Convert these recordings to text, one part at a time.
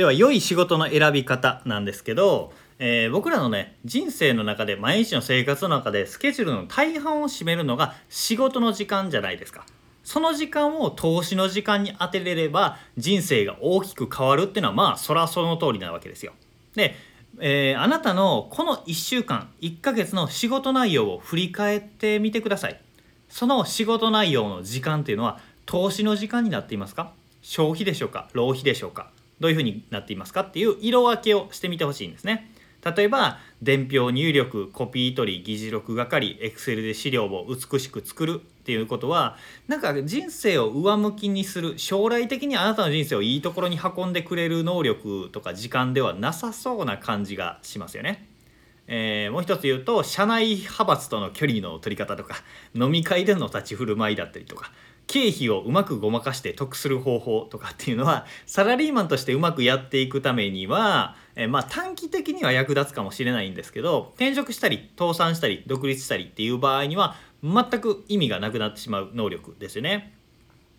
では良い仕事の選び方なんですけど、えー僕らのね人生の中で毎日の生活の中でスケジュールの大半を占めるのが仕事の時間じゃないですか。その時間を投資の時間に当てれれば人生が大きく変わるっていうのはまあそらその通りなわけですよ。で、えーあなたのこの1週間1ヶ月の仕事内容を振り返ってみてください。その仕事内容の時間っていうのは投資の時間になっていますか？消費でしょうか？浪費でしょうか？どういうふうになっていますかっていう色分けをしてみてほしいんですね例えば伝票入力コピー取り議事録係エクセルで資料を美しく作るっていうことはなんか人生を上向きにする将来的にあなたの人生をいいところに運んでくれる能力とか時間ではなさそうな感じがしますよね。えーもう一つ言うと社内派閥との距離の取り方とか飲み会での立ち振る舞いだったりとか経費をうまくごまかして得する方法とかっていうのはサラリーマンとしてうまくやっていくためには、えまあ短期的には役立つかもしれないんですけど転職したり倒産したり独立したりっていう場合には全く意味がなくなってしまう能力ですよね。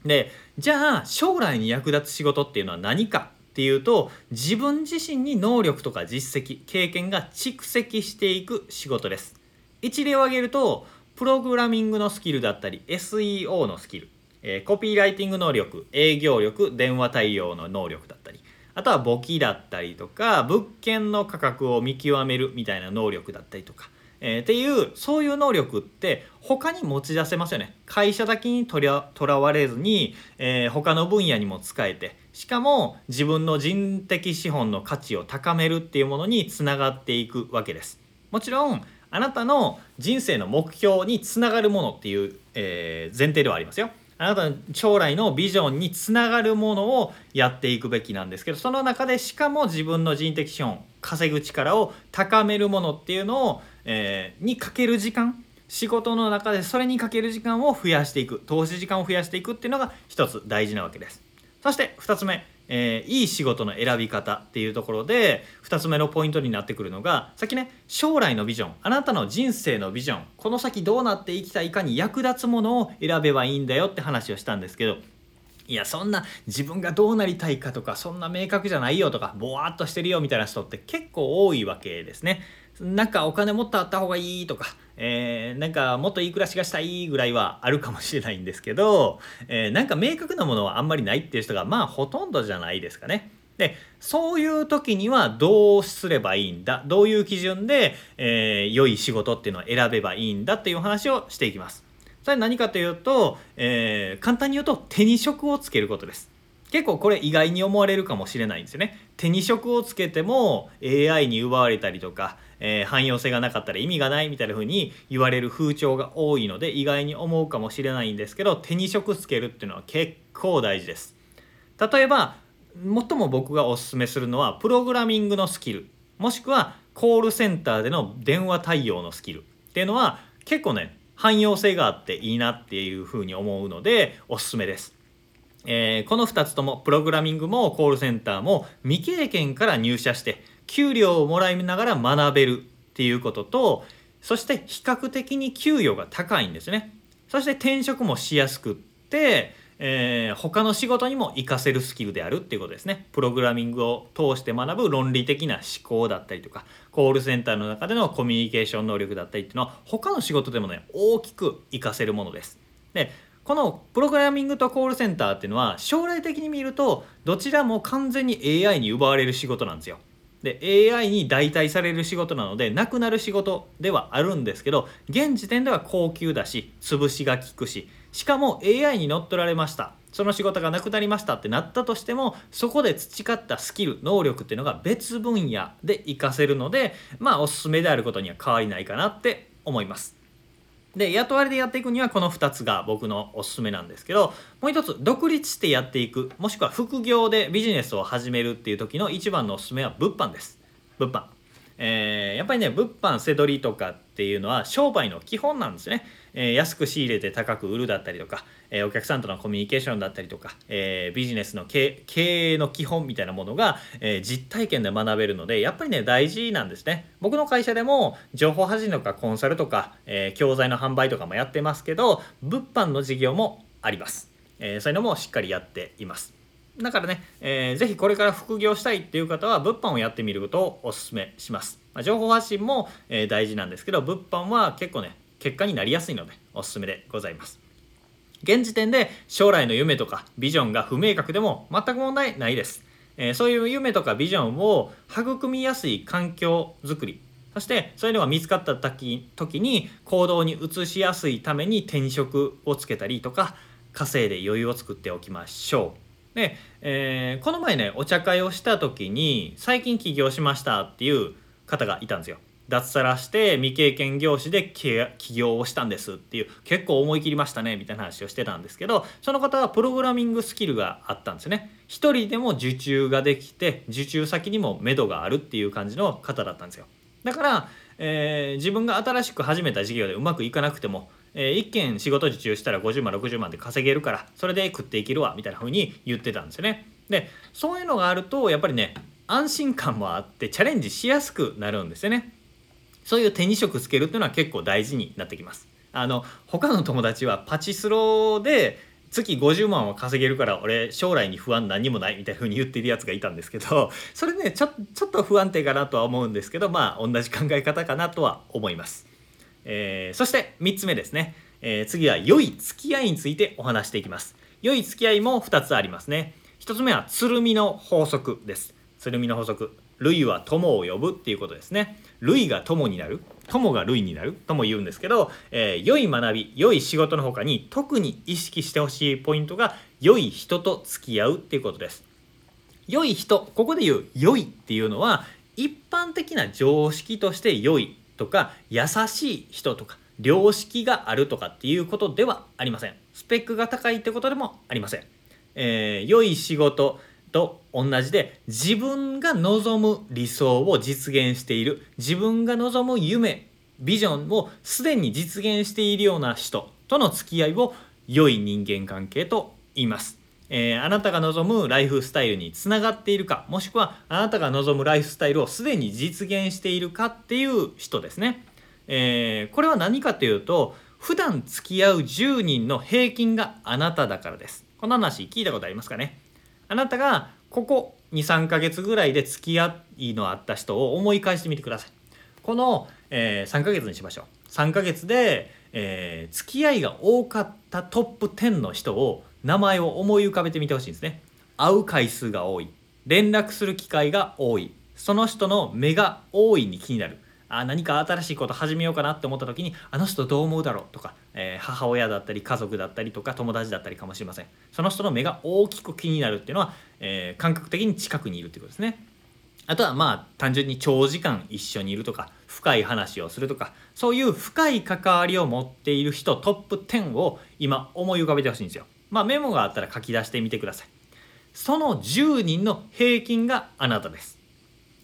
でじゃあ将来に役立つ仕事っていうのは何かっていうと自分自身に能力とか実績経験が蓄積していく仕事です一例を挙げるとプログラミングのスキルだったり SEO のスキル、えーコピーライティング能力営業力電話対応の能力だったりあとは簿記だったりとか物件の価格を見極めるみたいな能力だったりとかえーっていうそういう能力って他に持ち出せますよね。会社だけにとりゃとらわれずに、えー他の分野にも使えてしかも自分の人的資本の価値を高めるっていうものにつながっていくわけです。もちろんあなたの人生の目標につながるものっていう、えー前提ではありますよ。あなたの将来のビジョンにつながるものをやっていくべきなんですけどその中でしかも自分の人的資本稼ぐ力を高めるものっていうのを、えーにかける時間仕事の中でそれにかける時間を増やしていく投資時間を増やしていくっていうのが一つ大事なわけです。そして2つ目、えーいい仕事の選び方っていうところで2つ目のポイントになってくるのがさっきね将来のビジョンあなたの人生のビジョンこの先どうなっていきたいかに役立つものを選べばいいんだよって話をしたんですけどいやそんな自分がどうなりたいかとかそんな明確じゃないよとかぼわっとしてるよみたいな人って結構多いわけですね。なんかお金もっとあった方がいいとか、えーなんかもっといい暮らしがしたいぐらいはあるかもしれないんですけど、えーなんか明確なものはあんまりないっていう人がまあほとんどじゃないですかね。でそういう時にはどうすればいいんだ？どういう基準で、えー良い仕事っていうのを選べばいいんだっていう話をしていきます。それ何かというと、えー簡単に言うと手に職をつけることです。結構これ意外に思われるかもしれないんですよね。手に職をつけても AI に奪われたりとか、えー汎用性がなかったら意味がないみたいな風に言われる風潮が多いので意外に思うかもしれないんですけど手に職つけるっていうのは結構大事です。例えば最も僕がおすすめするのはプログラミングのスキルもしくはコールセンターでの電話対応のスキルっていうのは結構ね汎用性があっていいなっていうふうに思うのでおすすめです。えーこの2つともプログラミングもコールセンターも未経験から入社して給料をもらいながら学べるっていうこととそして比較的に給与が高いんですね。そして転職もしやすくって、えー他の仕事にも活かせるスキルであるっていうことですね。プログラミングを通して学ぶ論理的な思考だったりとかコールセンターの中でのコミュニケーション能力だったりっていうのは他の仕事でもね大きく活かせるものです。でこのプログラミングとコールセンターっていうのは将来的に見るとどちらも完全に AI に奪われる仕事なんですよ。で AI に代替される仕事なのでなくなる仕事ではあるんですけど現時点では高級だし潰しが効くししかも AI に乗っ取られましたその仕事がなくなりましたってなったとしてもそこで培ったスキル能力っていうのが別分野で活かせるのでまあおすすめであることには変わりないかなって思います。で雇われでやっていくにはこの2つが僕のおすすめなんですけどもう一つ独立してやっていくもしくは副業でビジネスを始めるっていう時の一番のおすすめは物販です。物販。えーやっぱりね物販せどりとかってていうのは商売の基本なんですね、えー安く仕入れて高く売るだったりとか、えーお客さんとのコミュニケーションだったりとか、えービジネスの経営の基本みたいなものが、え実体験で学べるのでやっぱりね大事なんですね。僕の会社でも情報発信とかコンサルとか、え教材の販売とかもやってますけど物販の事業もあります、えそういうのもしっかりやっています。だからね、えー、ぜひこれから副業したいっていう方は物販をやってみることをお勧めします。まあ、情報発信も、えー、大事なんですけど物販は結構ね結果になりやすいのでおすすめでございます。現時点で将来の夢とかビジョンが不明確でも全く問題ないです。えー、そういう夢とかビジョンを育みやすい環境づくりそしてそういうのが見つかった時時に行動に移しやすいために転職をつけたりとか稼いで余裕を作っておきましょう。で、えー、この前ねお茶会をした時に最近起業しましたっていう方がいたんですよ。脱サラして未経験業種で起業をしたんですっていう結構思い切りましたねみたいな話をしてたんですけどその方はプログラミングスキルがあったんですよね一人でも受注ができて受注先にも目処があるっていう感じの方だったんですよだから、えー、自分が新しく始めた事業でうまくいかなくてもえー、1件仕事受注したら50万60万で稼げるからそれで食っていけるわみたいな風に言ってたんですよね。でそういうのがあるとやっぱりね安心感もあってチャレンジしやすくなるんですよね。そういう手に職つけるっていうのは結構大事になってきます。あの他の友達はパチスロで月50万は稼げるから俺将来に不安何もないみたいな風に言ってるやつがいたんですけど それねちょちょっと不安定かなとは思うんですけどまあ同じ考え方かなとは思います。えー、そして3つ目ですね、えー、次は良い付き合いについてお話していきます。良い付き合いも2つありますね。1つ目は鶴見の法則です。鶴見の法則。類は友を呼ぶっていうことですね。類が友になる友が類になるとも言うんですけど、えー、良い学び良い仕事の他に特に意識してほしいポイントが良い人と付き合うっていうことです良い人ここで言う良いっていうのは一般的な常識として良いとか優しい人とか良識があるとかっていうことではありませんスペックが高いってことでもありません、えー、良い仕事と同じで自分が望む理想を実現している自分が望む夢ビジョンをすでに実現しているような人との付き合いを良い人間関係と言います。えー、あなたが望むライフスタイルにつながっているかもしくはあなたが望むライフスタイルをすでに実現しているかっていう人ですね。えー、これは何かというと普段付き合う10人の平均があなただからです。この話聞いたことありますかね？あなたがここ23ヶ月ぐらいで付き合いのあった人を思い返してみてください。この、えー、3ヶ月にしましょう。3ヶ月で、えー、付き合いが多かったトップ10の人を名前を思い浮かべてみてほしいんですね。会う回数が多い。連絡する機会が多い。その人の目が多いに気になる。あ何か新しいこと始めようかなって思った時にあの人どう思うだろうとか、えー、母親だったり家族だったりとか友達だったりかもしれません。その人の目が大きく気になるっていうのは、えー、感覚的に近くにいるっていうことですね。あとはまあ単純に長時間一緒にいるとか深い話をするとかそういう深い関わりを持っている人トップ10を今思い浮かべてほしいんですよ。まあメモがあったら書き出してみてください。その10人の平均があなたです。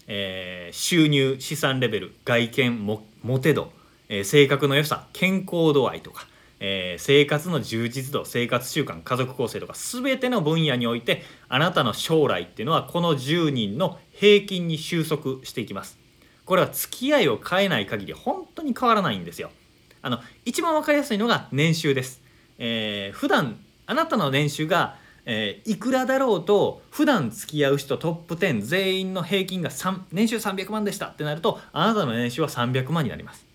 えー、収入資産レベル外見もモテ度、えー、性格の良さ健康度合いとか、えー、生活の充実度生活習慣家族構成とか全ての分野においてあなたの将来っていうのはこの10人の平均に収束していきます。これは付き合いを変えない限り本当に変わらないんですよ。あの一番分かりやすいのが年収です、えー、普段あなたの年収がえー、いくらだろうと普段付き合う人トップ10全員の平均が3年収300万でしたってなるとあなたの年収は300万になります。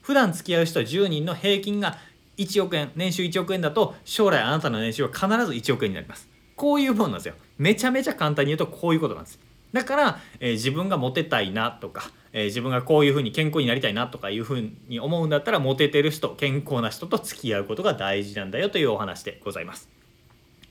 普段付き合う人10人の平均が1億円年収1億円だと将来あなたの年収は必ず1億円になります。こういうもんなんですよ。めちゃめちゃ簡単に言うとこういうことなんです。だから、えー、自分がモテたいなとか、えー、自分がこういうふうに健康になりたいなとかいうふうに思うんだったらモテてる人健康な人と付き合うことが大事なんだよというお話でございます。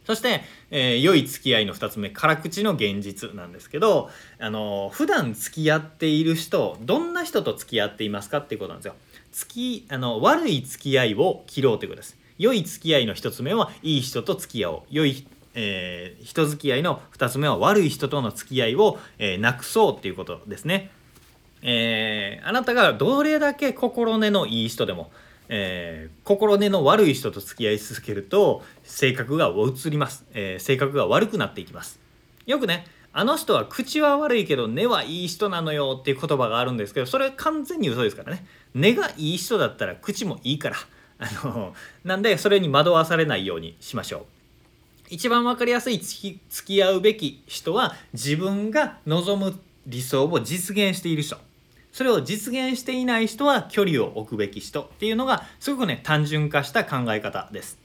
そして、えー、良い付き合いの2つ目辛口の現実なんですけどあの普段付き合っている人どんな人と付き合っていますかっていうことなんですよ。付きあの悪い付き合いを切ろうということです。良い付き合いの1つ目はいい人と付き合おう。良いえー、人付き合いの2つ目は悪い人との付き合いを、えー、なくそうっていうことですね。えー、あなたがどれだけ心根のいい人でもえー、心根の悪い人と付き合い続けると性格が移ります、えー、性格が悪くなっていきます。よくねあの人は口は悪いけど根はいい人なのよっていう言葉があるんですけどそれ完全に嘘ですからね。根がいい人だったら口もいいから。あのなんでそれに惑わされないようにしましょう。一番分かりやすい付き合うべき人は自分が望む理想を実現している人。それを実現していない人は距離を置くべき人っていうのがすごくね単純化した考え方です。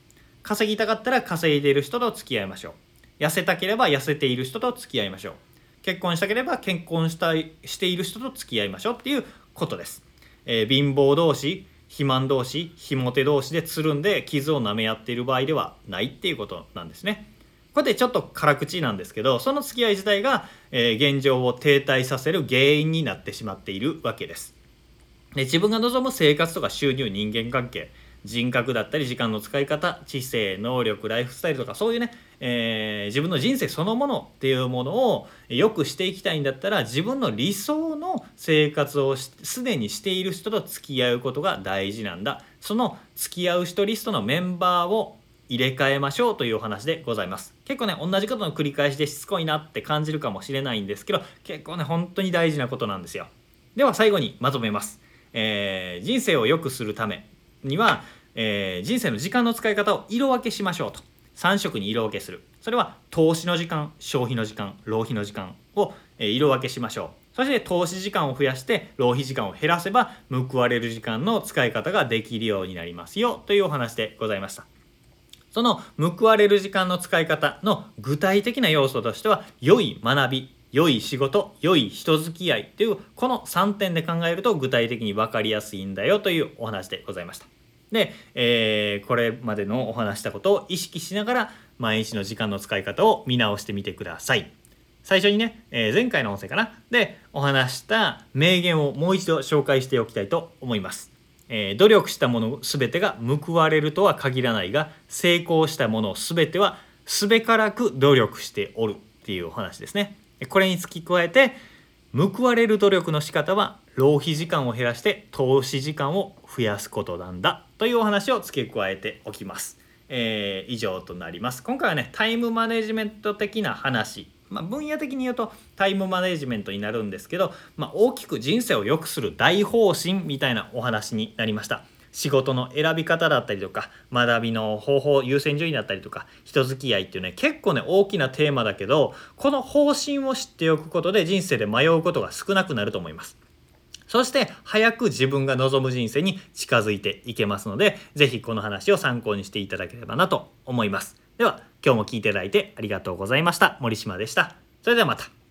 稼ぎたかったら稼いでいる人と付き合いましょう。痩せたければ痩せている人と付き合いましょう。結婚したければ結婚したいしている人と付き合いましょうっていうことです、えー、貧乏同士肥満同士ひも手同士でつるんで傷を舐め合っている場合ではないっていうことなんですね。これでちょっと辛口なんですけどその付き合い自体が、えー、現状を停滞させる原因になってしまっているわけです。で自分が望む生活とか収入人間関係人格だったり時間の使い方知性能力ライフスタイルとかそういうね、えー、自分の人生そのものっていうものを良くしていきたいんだったら自分の理想の生活をすでにしている人と付き合うことが大事なんだ。その付き合う人リストのメンバーを入れ替えましょうというお話でございます。結構ね同じことの繰り返しでしつこいなって感じるかもしれないんですけど結構ね本当に大事なことなんですよ。では最後にまとめます、えー、人生を良くするためには、えー、人生の時間の使い方を色分けしましょうと。3色に色分けする。それは投資の時間消費の時間浪費の時間を、色分けしましょう。そして投資時間を増やして浪費時間を減らせば報われる時間の使い方ができるようになりますよというお話でございました。その報われる時間の使い方の具体的な要素としては良い学び良い仕事良い人付き合いというこの3点で考えると具体的に分かりやすいんだよというお話でございました。で、えー、これまでのお話したことを意識しながら毎日の時間の使い方を見直してみてください。最初にね、えー、前回の音声かなでお話した名言をもう一度紹介しておきたいと思います。えー、努力したもの全てが報われるとは限らないが成功したもの全てはすべからく努力しておるっていうお話ですね。これに付き加えて報われる努力の仕方は浪費時間を減らして投資時間を増やすことなんだというお話を付け加えておきます。えー、以上となります。今回はねタイムマネジメント的な話、まあ、分野的に言うとタイムマネジメントになるんですけど、まあ、大きく人生を良くする大方針みたいなお話になりました。仕事の選び方だったりとか学びの方法優先順位だったりとか人付き合いっていうね結構ね大きなテーマだけどこの方針を知っておくことで人生で迷うことが少なくなると思います。そして早く自分が望む人生に近づいていけますので是非この話を参考にしていただければなと思います。では今日も聴いていただいてありがとうございました。森島でした。それではまた。